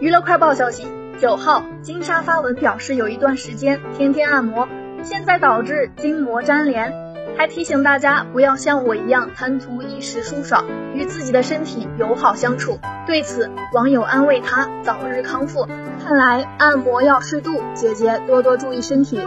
娱乐快报消息九号金莎发文表示有一段时间天天按摩现在导致筋膜粘连。还提醒大家不要像我一样贪图一时舒爽与自己的身体友好相处。对此网友安慰她早日康复。看来按摩要适度姐姐多多注意身体。